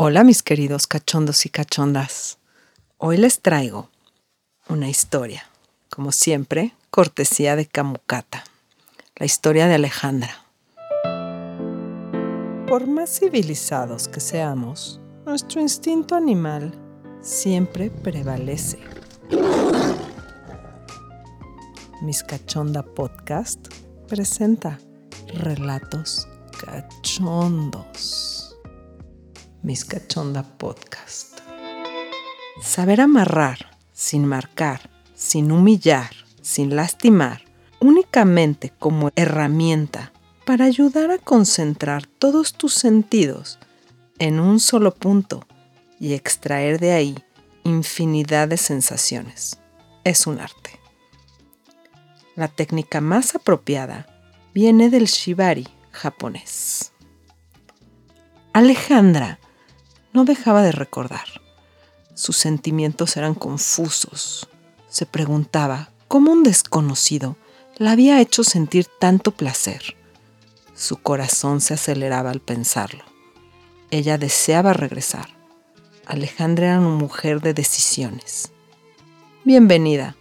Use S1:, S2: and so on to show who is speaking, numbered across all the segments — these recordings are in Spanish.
S1: Hola mis queridos cachondos y cachondas. Hoy les traigo una historia, como siempre, cortesía de Camucata, la historia de Alejandra. Por más civilizados que seamos, nuestro instinto animal siempre prevalece. Mis Cachonda Podcast presenta relatos cachondos. Mis Cachonda Podcast. Saber amarrar sin marcar, sin humillar, sin lastimar, únicamente como herramienta para ayudar a concentrar todos tus sentidos en un solo punto y extraer de ahí infinidad de sensaciones. Es un arte. La técnica más apropiada viene del shibari japonés. Alejandra no dejaba de recordar. Sus sentimientos eran confusos. Se preguntaba cómo un desconocido la había hecho sentir tanto placer. Su corazón se aceleraba al pensarlo. Ella deseaba regresar. Alejandra era una mujer de decisiones. Bienvenida,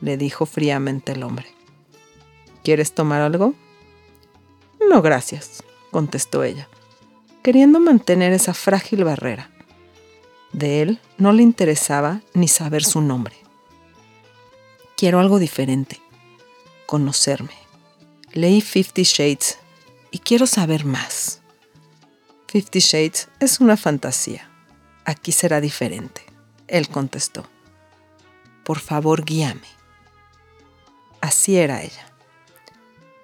S1: le dijo fríamente el hombre. ¿Quieres tomar algo? No, gracias, contestó ella queriendo mantener esa frágil barrera. De él no le interesaba ni saber su nombre. Quiero algo diferente, conocerme. Leí Fifty Shades y quiero saber más. Fifty Shades es una fantasía. Aquí será diferente, él contestó. Por favor, guíame. Así era ella.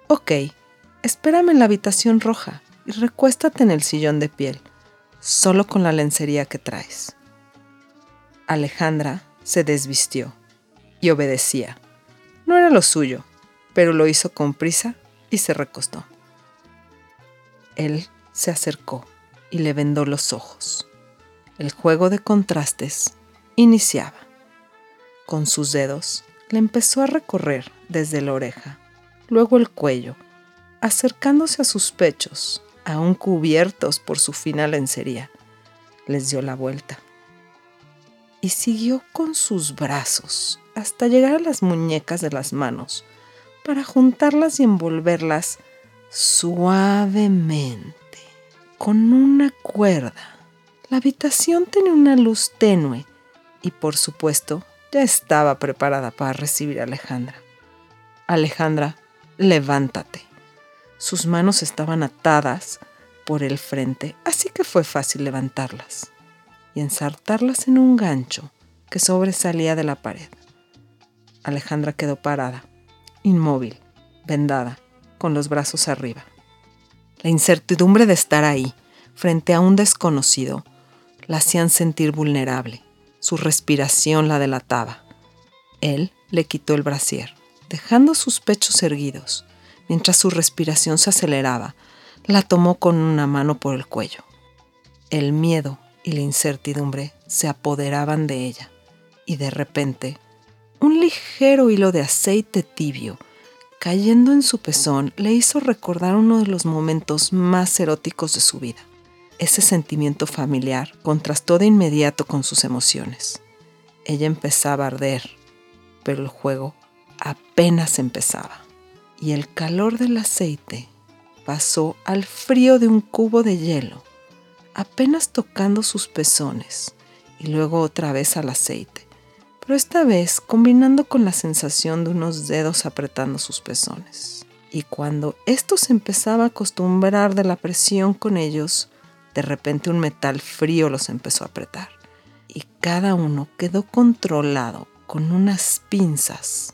S1: Ok, espérame en la habitación roja y recuéstate en el sillón de piel, solo con la lencería que traes. Alejandra se desvistió y obedecía. No era lo suyo, pero lo hizo con prisa y se recostó. Él se acercó y le vendó los ojos. El juego de contrastes iniciaba. Con sus dedos le empezó a recorrer desde la oreja, luego el cuello, acercándose a sus pechos, aún cubiertos por su fina lencería. Les dio la vuelta. Y siguió con sus brazos hasta llegar a las muñecas de las manos para juntarlas y envolverlas suavemente con una cuerda. La habitación tenía una luz tenue y por supuesto ya estaba preparada para recibir a Alejandra. Alejandra, levántate. Sus manos estaban atadas por el frente, así que fue fácil levantarlas y ensartarlas en un gancho que sobresalía de la pared. Alejandra quedó parada, inmóvil, vendada, con los brazos arriba. La incertidumbre de estar ahí, frente a un desconocido, la hacían sentir vulnerable. Su respiración la delataba. Él le quitó el brasier, dejando sus pechos erguidos, mientras su respiración se aceleraba, la tomó con una mano por el cuello. El miedo y la incertidumbre se apoderaban de ella y de repente un ligero hilo de aceite tibio cayendo en su pezón le hizo recordar uno de los momentos más eróticos de su vida. Ese sentimiento familiar contrastó de inmediato con sus emociones. Ella empezaba a arder, pero el juego apenas empezaba y el calor del aceite pasó al frío de un cubo de hielo, apenas tocando sus pezones y luego otra vez al aceite, pero esta vez combinando con la sensación de unos dedos apretando sus pezones. Y cuando estos empezaba a acostumbrar de la presión con ellos, de repente un metal frío los empezó a apretar y cada uno quedó controlado con unas pinzas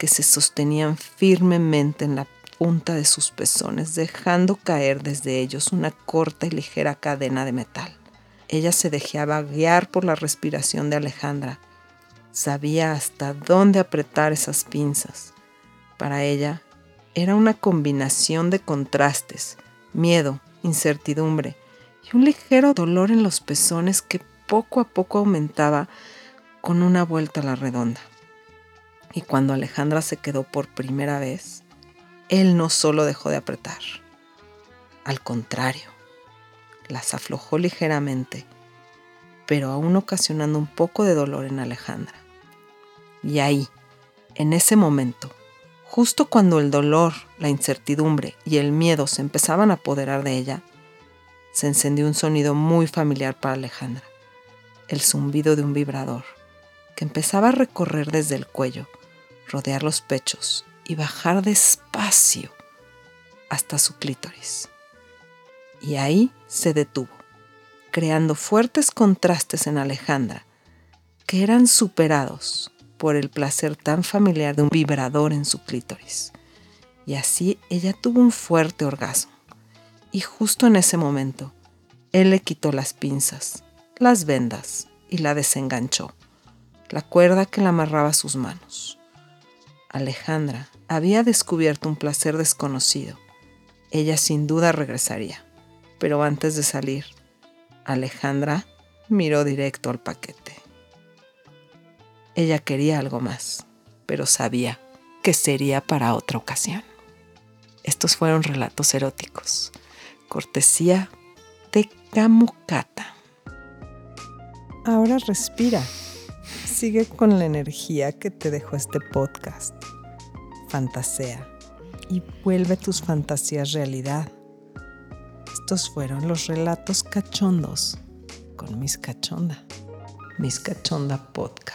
S1: que se sostenían firmemente en la punta de sus pezones, dejando caer desde ellos una corta y ligera cadena de metal. Ella se dejaba guiar por la respiración de Alejandra. Sabía hasta dónde apretar esas pinzas. Para ella era una combinación de contrastes, miedo, incertidumbre y un ligero dolor en los pezones que poco a poco aumentaba con una vuelta a la redonda. Y cuando Alejandra se quedó por primera vez, él no solo dejó de apretar, al contrario, las aflojó ligeramente pero aún ocasionando un poco de dolor en Alejandra. Y ahí, en ese momento, justo cuando el dolor, la incertidumbre y el miedo se empezaban a apoderar de ella, se encendió un sonido muy familiar para Alejandra, el zumbido de un vibrador, que empezaba a recorrer desde el cuello, rodear los pechos y bajar despacio hasta su clítoris. Y ahí se detuvo, creando fuertes contrastes en Alejandra, que eran superados por el placer tan familiar de un vibrador en su clítoris. Y así ella tuvo un fuerte orgasmo. Y justo en ese momento, él le quitó las pinzas, las vendas y la desenganchó, la cuerda que la amarraba a sus manos. Alejandra había descubierto un placer desconocido. Ella sin duda regresaría, pero antes de salir, Alejandra miró directo al paquete. Ella quería algo más, pero sabía que sería para otra ocasión. Estos fueron relatos eróticos, cortesía de Camukata. Ahora respira. Sigue con la energía que te dejó este podcast. Fantasea y vuelve tus fantasías realidad. Estos fueron los relatos cachondos con Miss Cachonda. Miss Cachonda Podcast.